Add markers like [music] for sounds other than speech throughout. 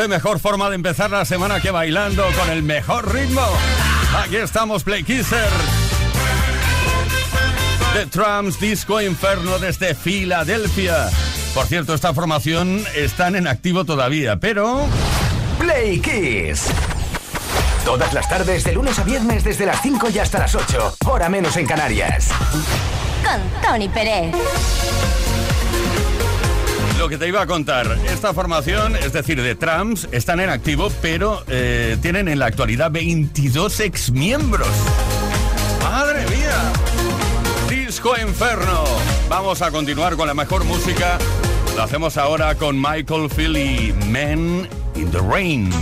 mejor forma de empezar la semana que bailando con el mejor ritmo. Aquí estamos, Play Kisser. The Trams Disco Inferno desde Filadelfia. Por cierto, esta formación están en activo todavía, pero... Play Kiss. Todas las tardes, de lunes a viernes, desde las 5 y hasta las 8. Hora menos en Canarias. Con Tony Pérez lo que te iba a contar, esta formación, es decir, de trams, están en activo, pero eh, tienen en la actualidad 22 exmiembros. ¡Madre mía! Disco Inferno. Vamos a continuar con la mejor música. Lo hacemos ahora con Michael Philly, Men in the Rain.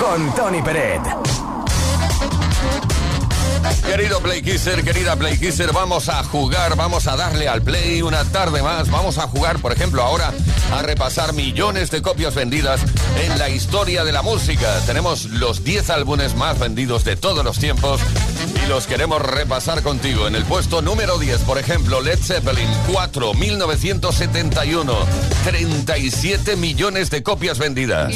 Con Tony Peret. Querido Play Kisser, querida Play Kisser, vamos a jugar, vamos a darle al play una tarde más. Vamos a jugar, por ejemplo, ahora a repasar millones de copias vendidas en la historia de la música. Tenemos los 10 álbumes más vendidos de todos los tiempos los queremos repasar contigo. En el puesto número 10, por ejemplo, Led Zeppelin 4, 1971, 37 millones de copias vendidas.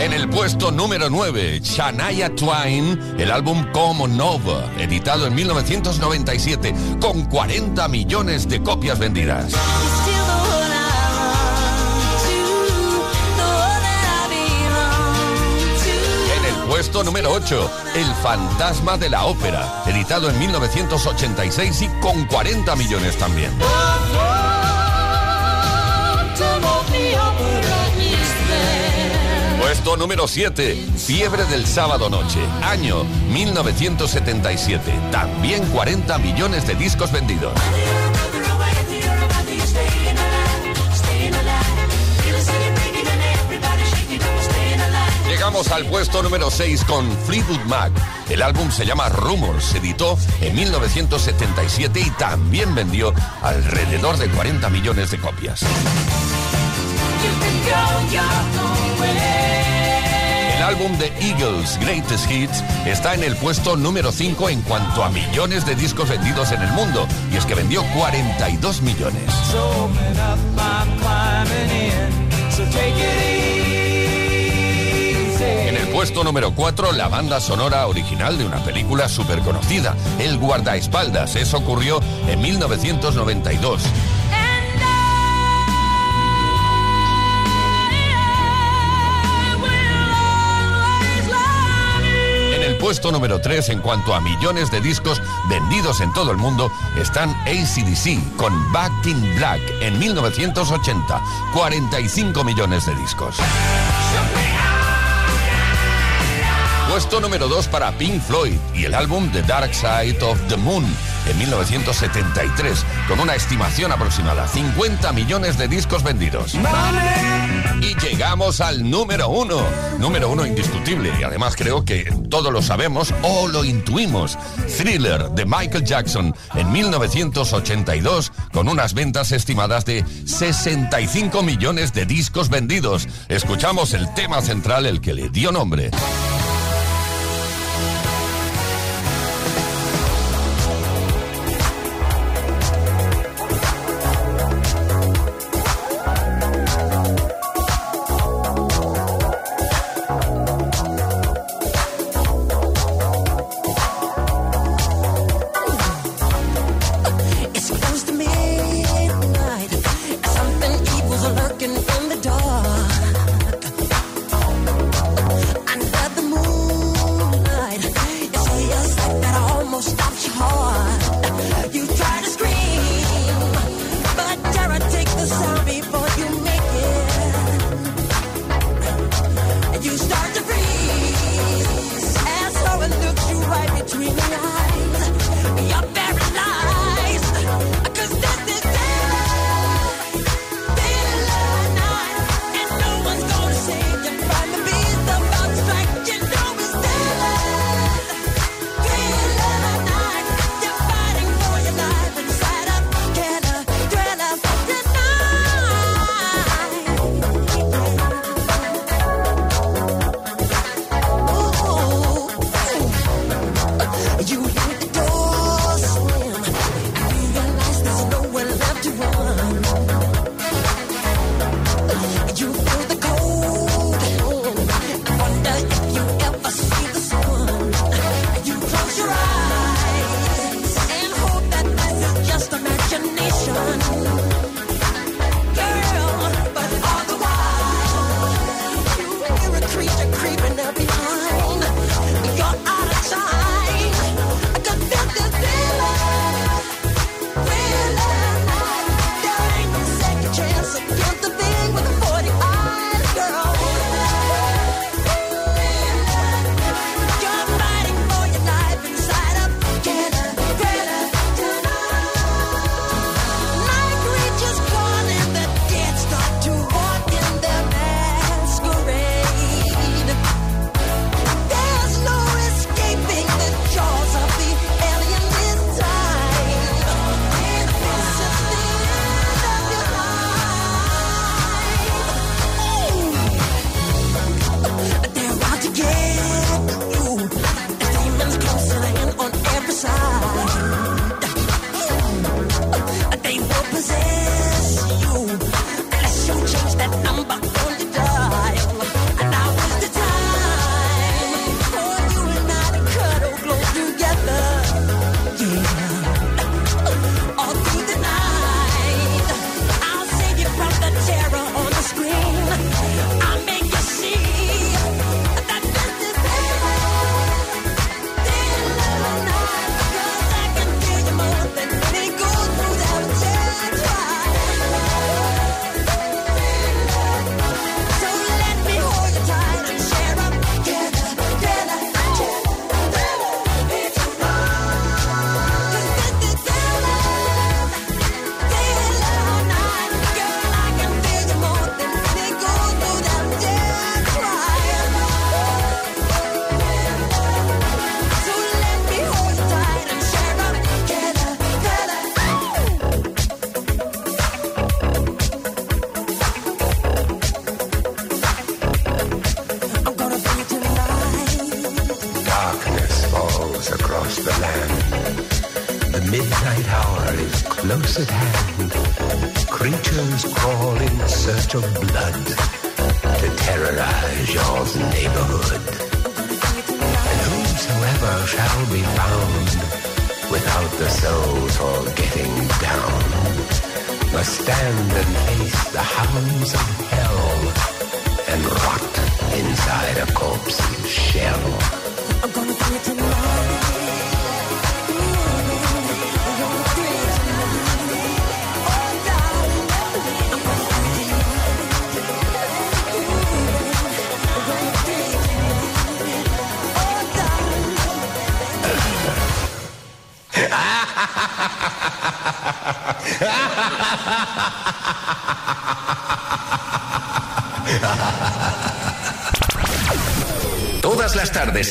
En el puesto número 9, Shania Twain, el álbum Como Nova, editado en 1997, con 40 millones de copias vendidas. En el puesto número 8, El fantasma de la ópera, editado en 1986 y con 40 millones también. Puesto número 7, Fiebre del sábado noche, año 1977. También 40 millones de discos vendidos. Llegamos al puesto número 6 con Fleetwood Mac. El álbum se llama Rumors, se editó en 1977 y también vendió alrededor de 40 millones de copias. El álbum de Eagles Greatest Hits está en el puesto número 5 en cuanto a millones de discos vendidos en el mundo, y es que vendió 42 millones. En el puesto número 4, la banda sonora original de una película súper conocida, El guardaespaldas. Eso ocurrió en 1992. Puesto número 3 en cuanto a millones de discos vendidos en todo el mundo están ACDC con Back in Black en 1980, 45 millones de discos. Puesto número 2 para Pink Floyd y el álbum The Dark Side of the Moon en 1973, con una estimación aproximada, 50 millones de discos vendidos. Y llegamos al número uno, número uno indiscutible, y además creo que todos lo sabemos o lo intuimos. Thriller de Michael Jackson en 1982, con unas ventas estimadas de 65 millones de discos vendidos. Escuchamos el tema central, el que le dio nombre.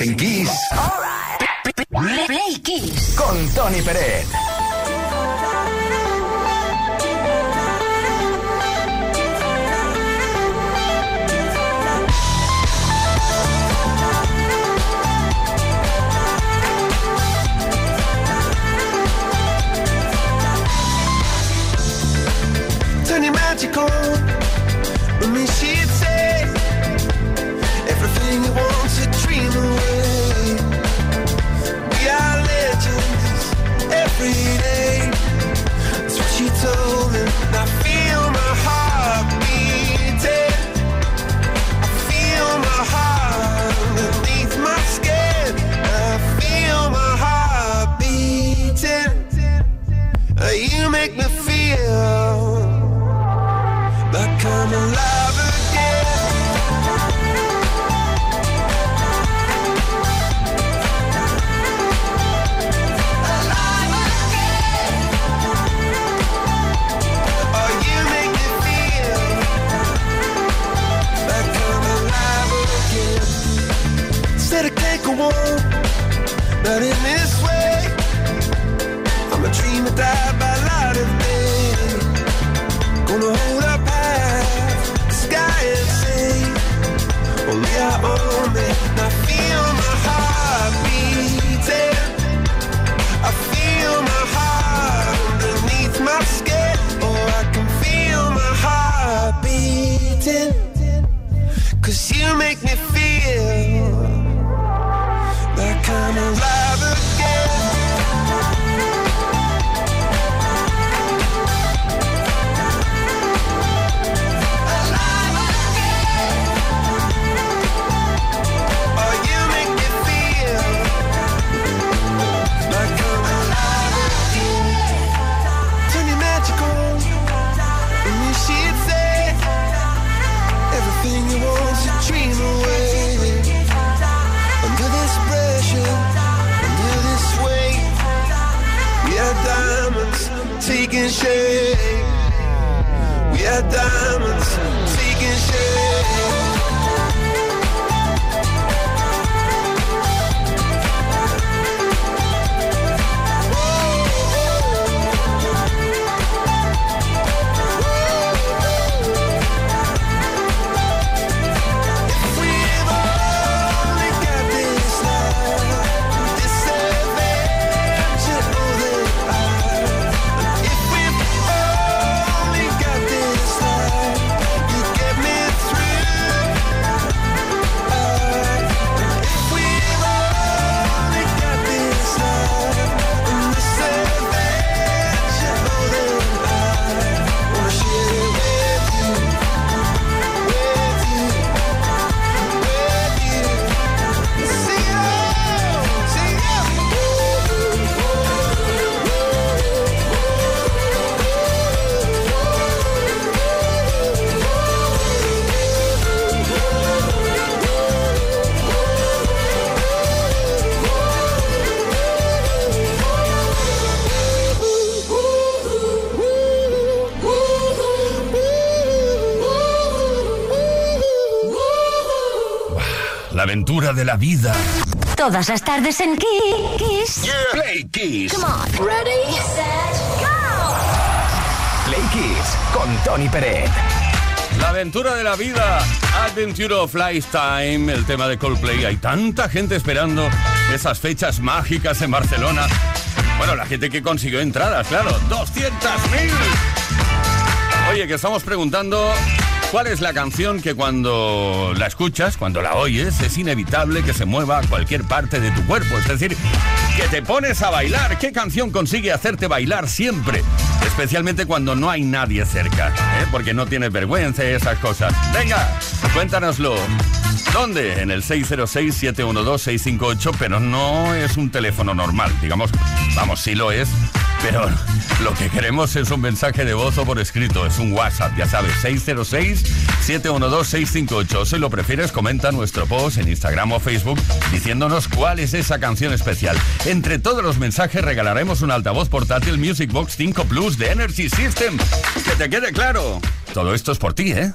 en Kiss. make me feel de la vida. Todas las tardes en Kiss. Yeah. Play Kiss. Come on. Ready, set, go. Play Kiss con Tony Pérez. La aventura de la vida, Adventure of Lifetime, el tema de Coldplay. Hay tanta gente esperando esas fechas mágicas en Barcelona. Bueno, la gente que consiguió entradas, claro, 200.000. Oye, que estamos preguntando ¿Cuál es la canción que cuando la escuchas, cuando la oyes, es inevitable que se mueva a cualquier parte de tu cuerpo? Es decir, que te pones a bailar. ¿Qué canción consigue hacerte bailar siempre? Especialmente cuando no hay nadie cerca, ¿eh? porque no tienes vergüenza y esas cosas. Venga, cuéntanoslo. ¿Dónde? En el 606-712-658, pero no es un teléfono normal, digamos, vamos, sí lo es, pero lo que queremos es un mensaje de voz o por escrito, es un WhatsApp, ya sabes, 606-712-658. Si lo prefieres, comenta nuestro post en Instagram o Facebook diciéndonos cuál es esa canción especial. Entre todos los mensajes regalaremos un altavoz portátil Music Box 5 Plus de Energy System. Que te quede claro, todo esto es por ti, ¿eh?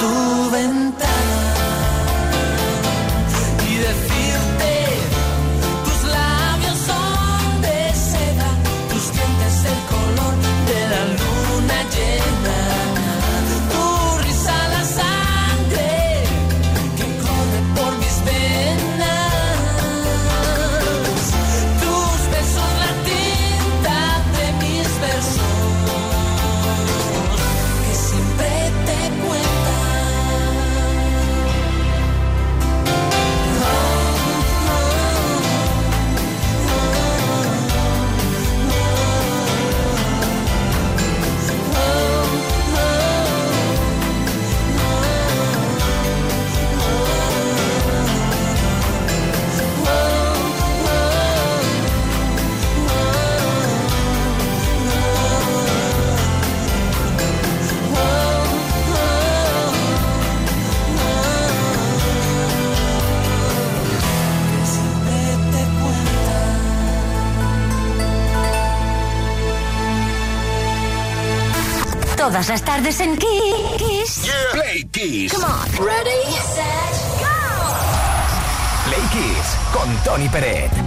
tu ventana. todas las tardes en Kiss. Yeah. Play Kiss. Come on. Ready, set, go. Play Kiss con Tony Pérez.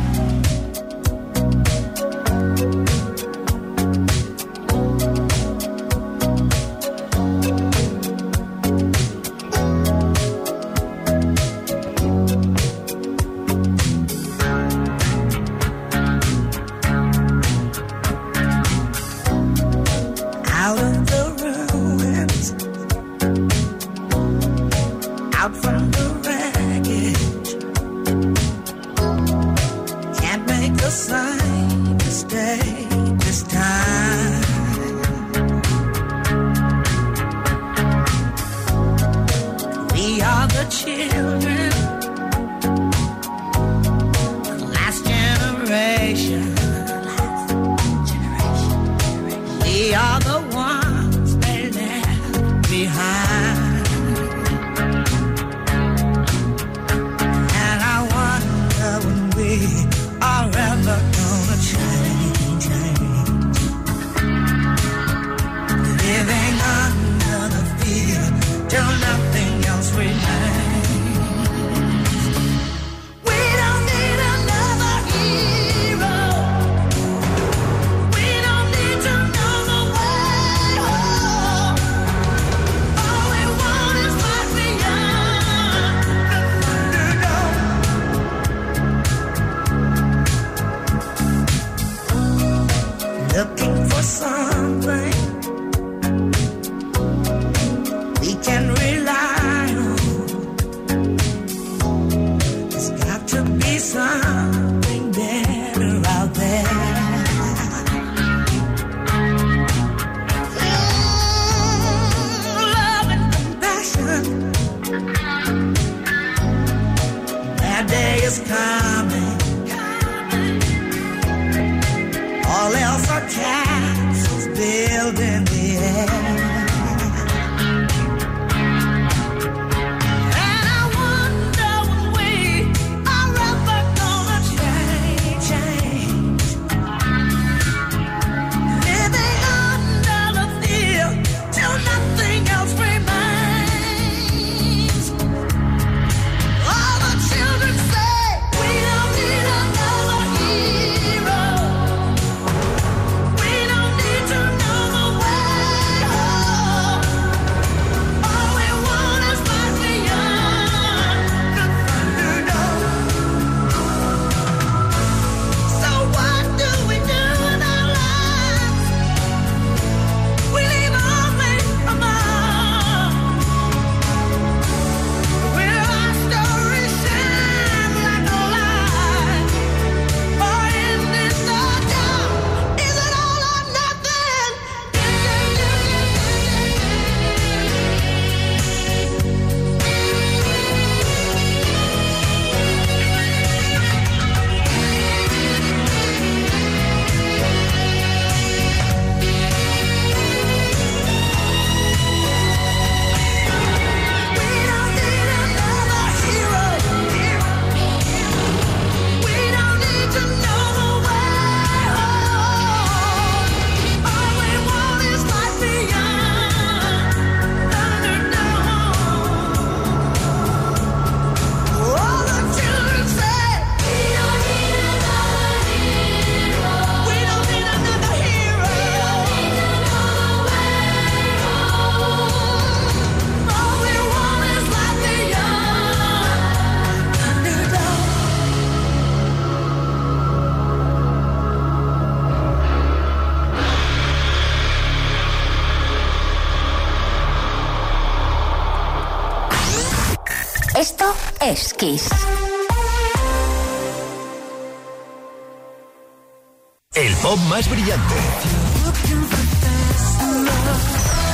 El pop más brillante.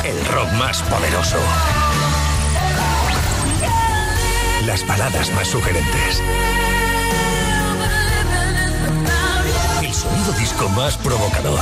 El rock más poderoso. Las baladas más sugerentes. El sonido disco más provocador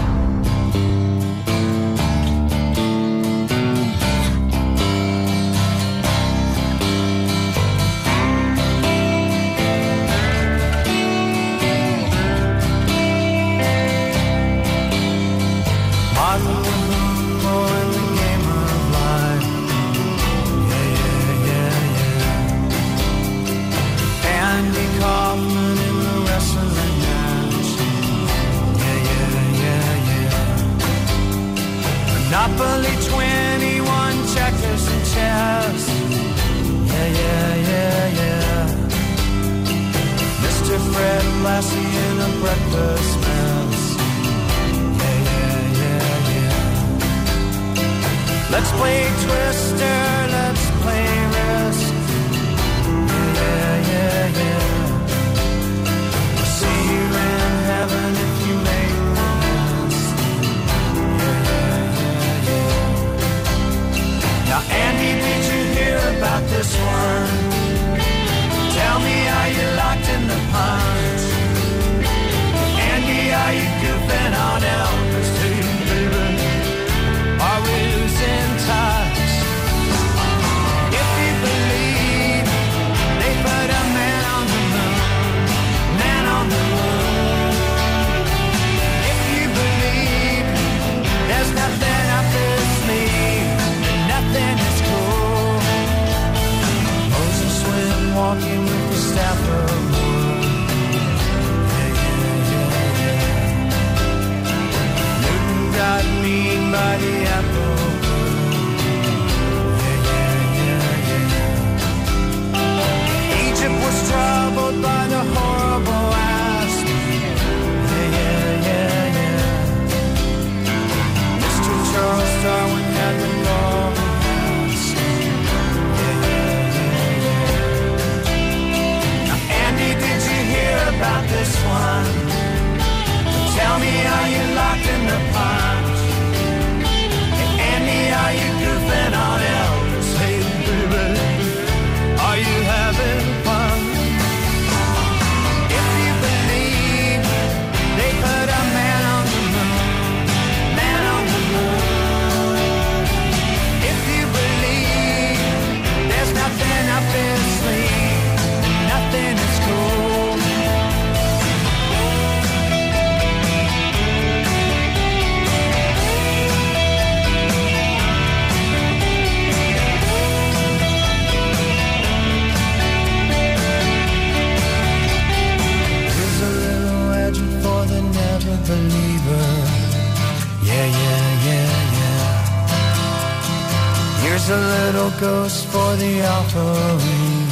little ghost for the offering.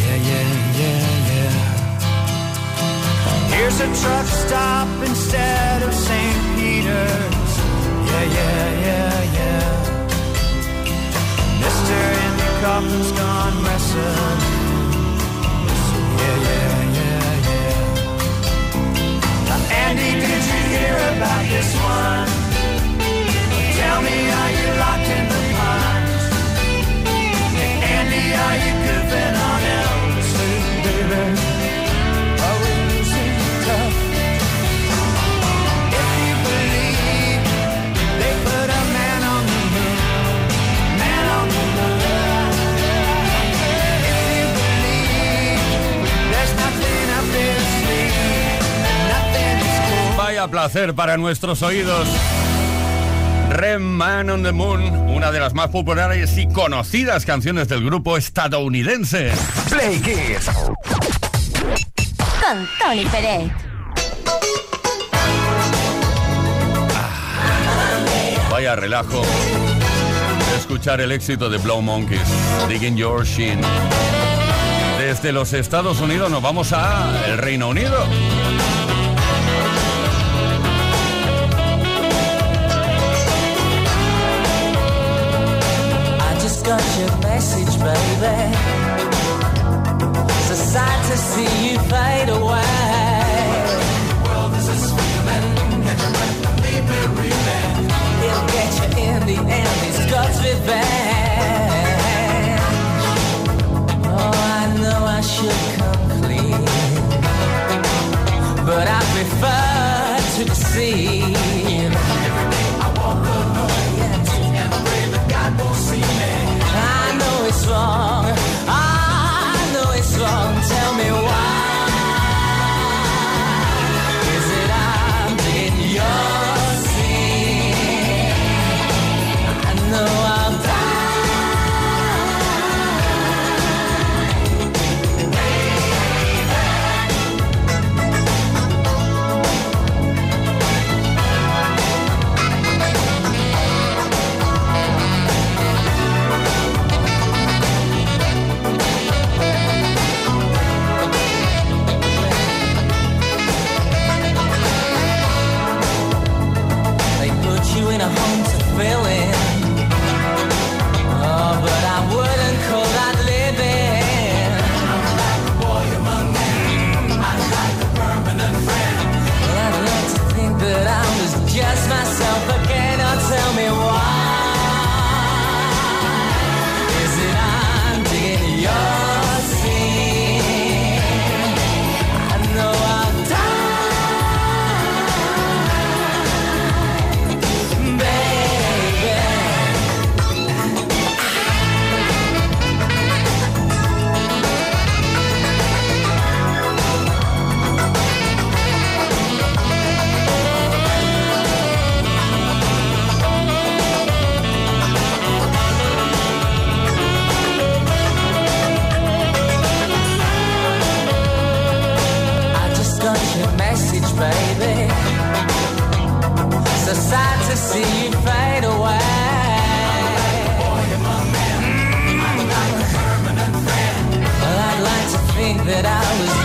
Yeah, yeah, yeah, yeah. Here's a truck stop instead of St. Peter's. Yeah, yeah, yeah, yeah. Mr. In the coffin's gone wrestling. placer para nuestros oídos. Red Man on the Moon, una de las más populares y conocidas canciones del grupo estadounidense. Play Kids. Con Tony Pérez. Ah, vaya relajo. Escuchar el éxito de Blow Monkeys, Digging Your Shin. Desde los Estados Unidos nos vamos a el Reino Unido. got your message, baby. It's a sight to see you fade away. Well, this is feeling. He'll get you in the end, it's God's revenge. Oh, I know I should come clean, but I prefer to deceive. Message, baby. So sad to see you fade away. Well, I'd like to think that I was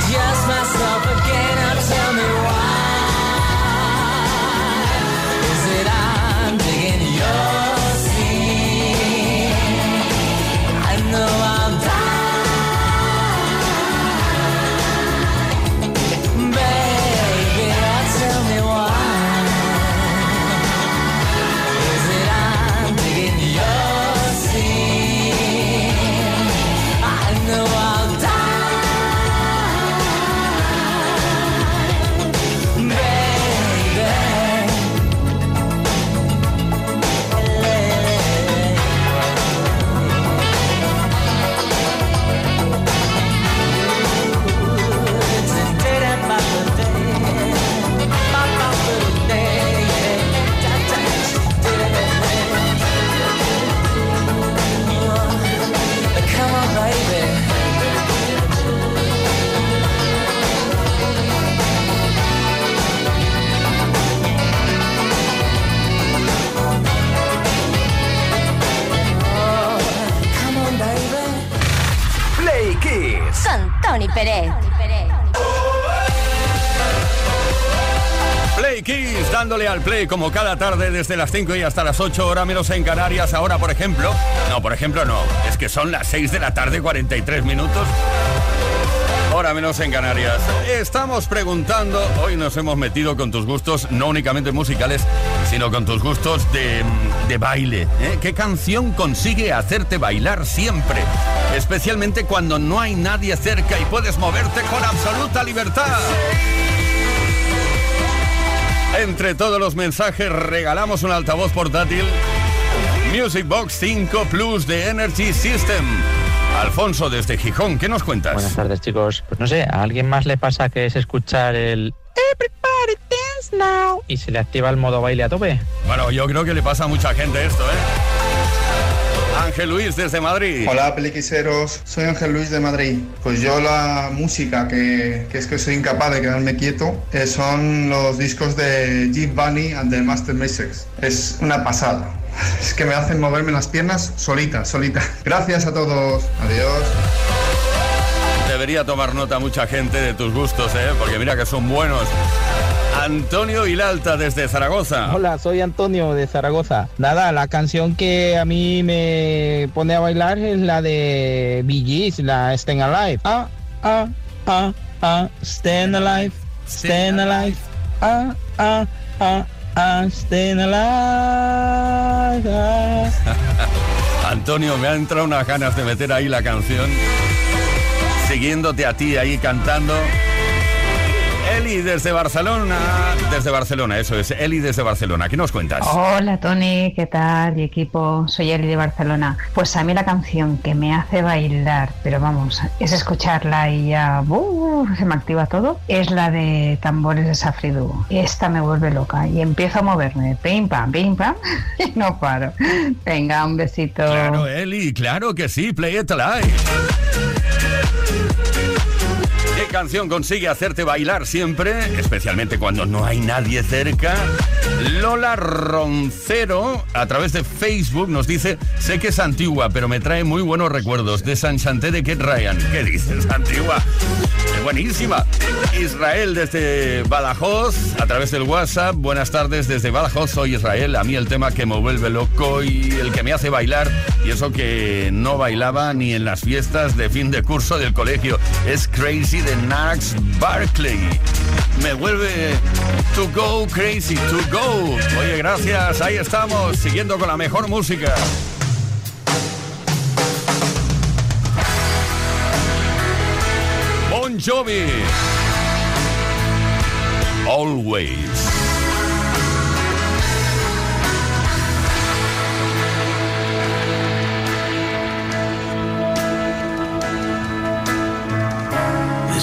Pérez. Play Kiss, dándole al play como cada tarde desde las 5 y hasta las 8 horas menos en Canarias. Ahora, por ejemplo, no, por ejemplo no, es que son las 6 de la tarde, 43 minutos. Hora menos en Canarias. Estamos preguntando, hoy nos hemos metido con tus gustos, no únicamente musicales, sino con tus gustos de, de baile. ¿eh? ¿Qué canción consigue hacerte bailar siempre? Especialmente cuando no hay nadie cerca y puedes moverte con absoluta libertad. Entre todos los mensajes regalamos un altavoz portátil Music Box 5 Plus de Energy System. Alfonso desde Gijón, ¿qué nos cuentas? Buenas tardes, chicos. Pues no sé, ¿a alguien más le pasa que es escuchar el Everybody Dance Now y se le activa el modo baile a tope? Bueno, yo creo que le pasa a mucha gente esto, ¿eh? Ángel Luis desde Madrid. Hola peliquiseros, soy Ángel Luis de Madrid. Pues yo la música que, que es que soy incapaz de quedarme quieto eh, son los discos de Jeep Bunny and the Master Mixes. Es una pasada. Es que me hacen moverme las piernas solita, solita. Gracias a todos. Adiós. Debería tomar nota mucha gente de tus gustos, ¿eh? Porque mira que son buenos. Antonio Vilalta desde Zaragoza. Hola, soy Antonio de Zaragoza. Nada, la canción que a mí me pone a bailar es la de Bee la Staying Alive. Ah, ah, ah, ah, Staying Alive, Staying Alive. Ah, ah, ah, [laughs] Antonio, me han entrado unas ganas de meter ahí la canción. Siguiéndote a ti ahí cantando. Eli desde Barcelona. Desde Barcelona, eso es. Eli desde Barcelona. ¿Qué nos cuentas? Hola Tony, ¿qué tal? Y equipo, soy Eli de Barcelona. Pues a mí la canción que me hace bailar, pero vamos, es escucharla y ya ¡uh! se me activa todo, es la de tambores de Safridu. Esta me vuelve loca y empiezo a moverme, pim pam, pim pam, [laughs] y no paro. Venga, un besito. Claro, Eli, claro que sí. Play it alive. ¿Qué canción consigue hacerte bailar siempre? Especialmente cuando no hay nadie cerca. Lola Roncero, a través de Facebook, nos dice: Sé que es antigua, pero me trae muy buenos recuerdos de San Chanté de Kate Ryan. ¿Qué dices, antigua? Buenísima. Israel desde Badajoz, a través del WhatsApp. Buenas tardes desde Badajoz, soy Israel. A mí el tema que me vuelve loco y el que me hace bailar, y eso que no bailaba ni en las fiestas de fin de curso del colegio, es Crazy de Nax Barkley. Me vuelve to go crazy, to go. Oye, gracias, ahí estamos, siguiendo con la mejor música. Bon Jovi. Always.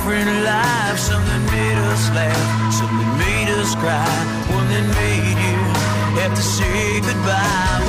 different life. Something made us laugh, something made us cry, one that made you have to say goodbye.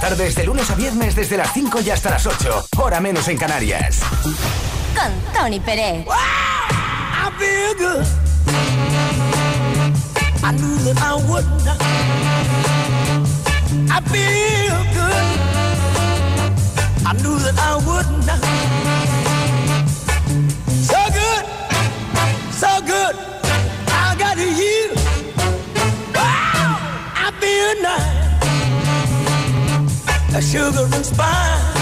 Las tardes, de lunes a viernes, desde las 5 y hasta las 8. Hora menos en Canarias. Con Tony Pérez. I feel good. I knew that I would not. I feel good. I knew that I would not. So good, so good. I got you. Wow, I feel nice. A sugar and spice.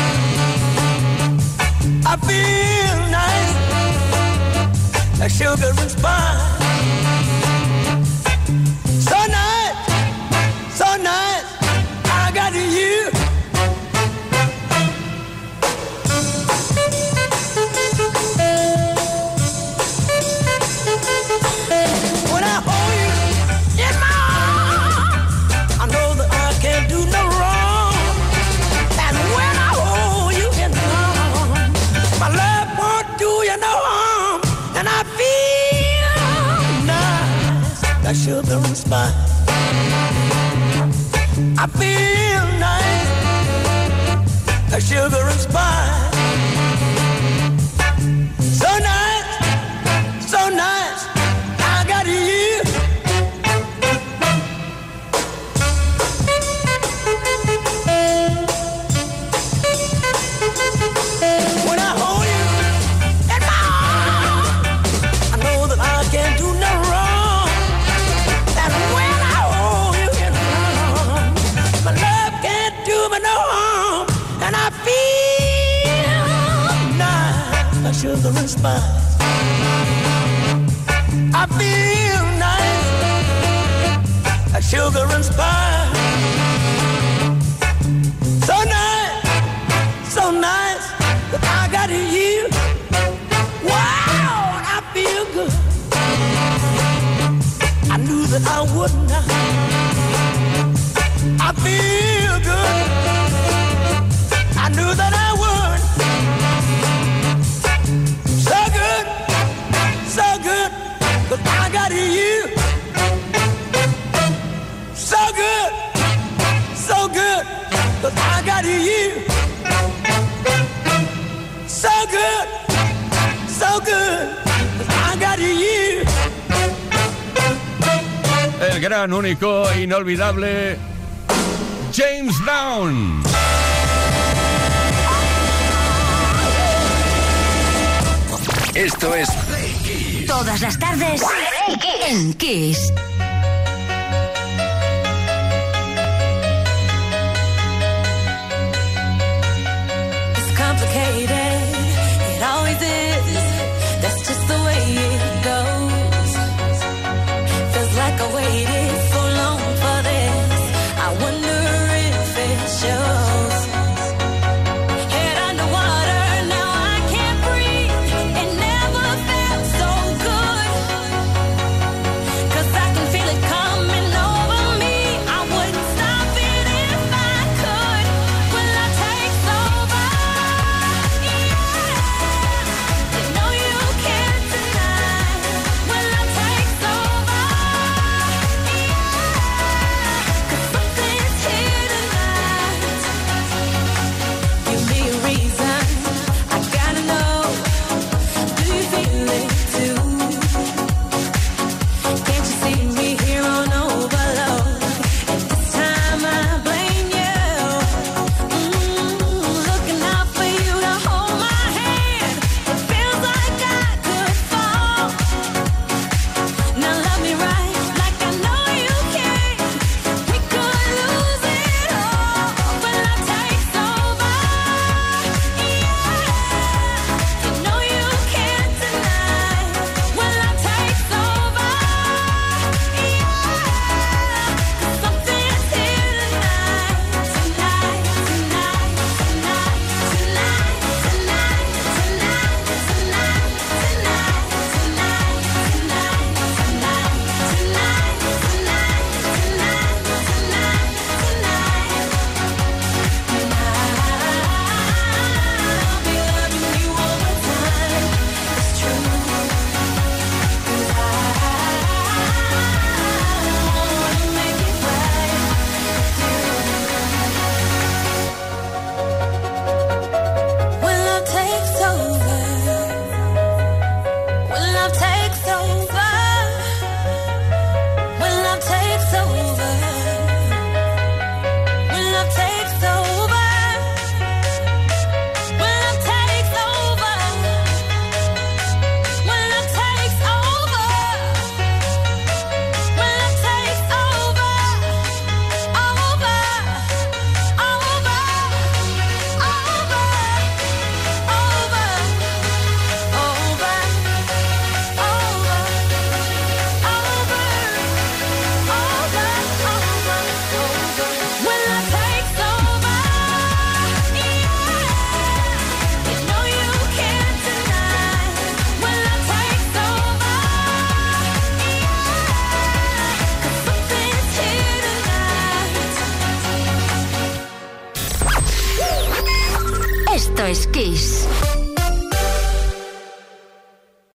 I feel nice like sugar and spice. by. I feel nice, like sugar and spice. So nice. my spine. I feel nice, like sugar and spice. So nice, so nice that I got to you. Wow, I feel good. I knew that I would not. I feel. gran, único, inolvidable James Brown. Esto es Todas las tardes en Kiss.